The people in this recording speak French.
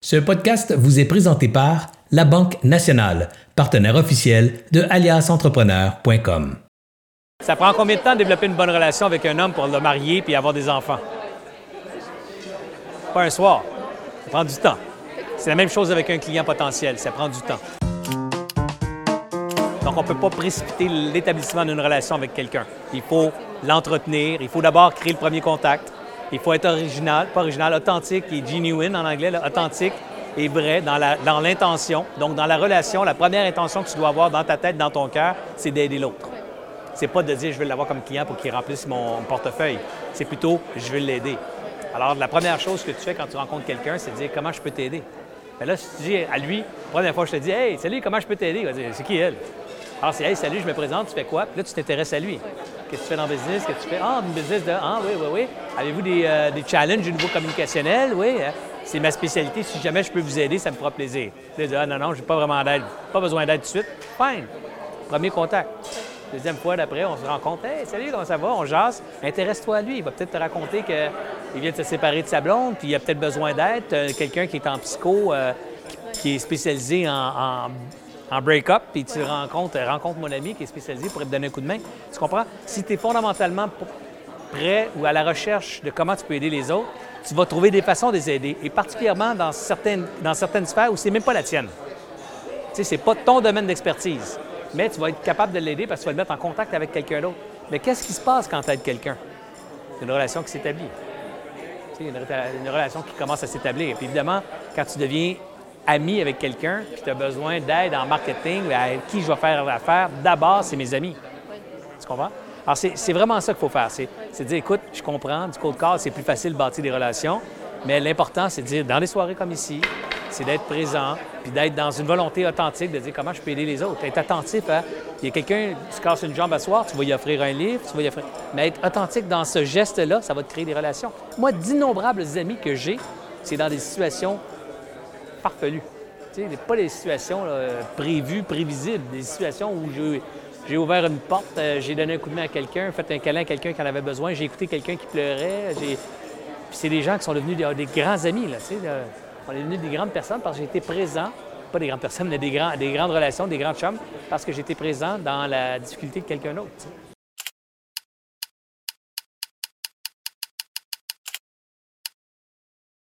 Ce podcast vous est présenté par La Banque Nationale, partenaire officiel de aliasentrepreneur.com. Ça prend combien de temps de développer une bonne relation avec un homme pour le marier puis avoir des enfants? Pas un soir. Ça prend du temps. C'est la même chose avec un client potentiel. Ça prend du temps. Donc, on ne peut pas précipiter l'établissement d'une relation avec quelqu'un. Il faut l'entretenir. Il faut d'abord créer le premier contact. Il faut être original, pas original, authentique et genuine en anglais, authentique et vrai dans l'intention. Donc, dans la relation, la première intention que tu dois avoir dans ta tête, dans ton cœur, c'est d'aider l'autre. C'est pas de dire je vais l'avoir comme client pour qu'il remplisse mon portefeuille. C'est plutôt je vais l'aider. Alors, la première chose que tu fais quand tu rencontres quelqu'un, c'est de dire comment je peux t'aider? Mais là, si tu dis à lui, la première fois je te dis Hey, salut, comment je peux t'aider? Dire C'est qui elle? Alors, c'est Hey, salut, je me présente, tu fais quoi? Puis là, tu t'intéresses à lui. Qu'est-ce que tu fais dans le business? Qu'est-ce que tu fais? Ah, une business de. Ah, oui, oui, oui. Avez-vous des, euh, des, challenges au niveau communicationnel? Oui. Hein? C'est ma spécialité. Si jamais je peux vous aider, ça me fera plaisir. Tu dis, ah, non, non, j'ai pas vraiment d'aide. Pas besoin d'aide tout de suite. Premier contact. Deuxième fois d'après, on se rencontre. Hey, salut, comment ça va? On jase. Intéresse-toi à lui. Il va peut-être te raconter qu'il vient de se séparer de sa blonde, puis il a peut-être besoin d'aide. Quelqu'un qui est en psycho, euh, qui est spécialisé en break-up, puis tu rencontres, rencontres mon ami qui est spécialisé pour te donner un coup de main. Tu comprends? Si tu es fondamentalement prêt ou à la recherche de comment tu peux aider les autres, tu vas trouver des façons de les aider, et particulièrement dans certaines, dans certaines sphères où c'est même pas la tienne. Tu sais, c'est pas ton domaine d'expertise, mais tu vas être capable de l'aider parce que tu vas le mettre en contact avec quelqu'un d'autre. Mais qu'est-ce qui se passe quand tu aides quelqu'un? C'est une relation qui s'établit. Sais, une, une relation qui commence à s'établir. Puis évidemment, quand tu deviens ami avec quelqu'un, puis tu as besoin d'aide en marketing, à qui je vais faire l'affaire, d'abord, c'est mes amis. Tu comprends? Alors, c'est vraiment ça qu'il faut faire. C'est dire, écoute, je comprends, du cold call, c'est plus facile de bâtir des relations, mais l'important, c'est de dire, dans des soirées comme ici, c'est d'être présent, puis d'être dans une volonté authentique, de dire comment je peux aider les autres. Être attentif à. Il y a quelqu'un, tu casses une jambe à soir, tu vas y offrir un livre, tu vas y offrir. Mais être authentique dans ce geste-là, ça va te créer des relations. Moi, d'innombrables amis que j'ai, c'est dans des situations farfelu. Tu sais, pas des situations prévues, prévisibles, des situations où j'ai ouvert une porte, euh, j'ai donné un coup de main à quelqu'un, fait un câlin à quelqu'un qui en avait besoin, j'ai écouté quelqu'un qui pleurait. Puis c'est des gens qui sont devenus des, grands amis. Là, tu sais, on est devenus des grandes personnes parce que j'ai été présent, pas des grandes personnes, mais des, grands, des grandes relations, des grands chums, parce que j'étais présent dans la difficulté de quelqu'un d'autre.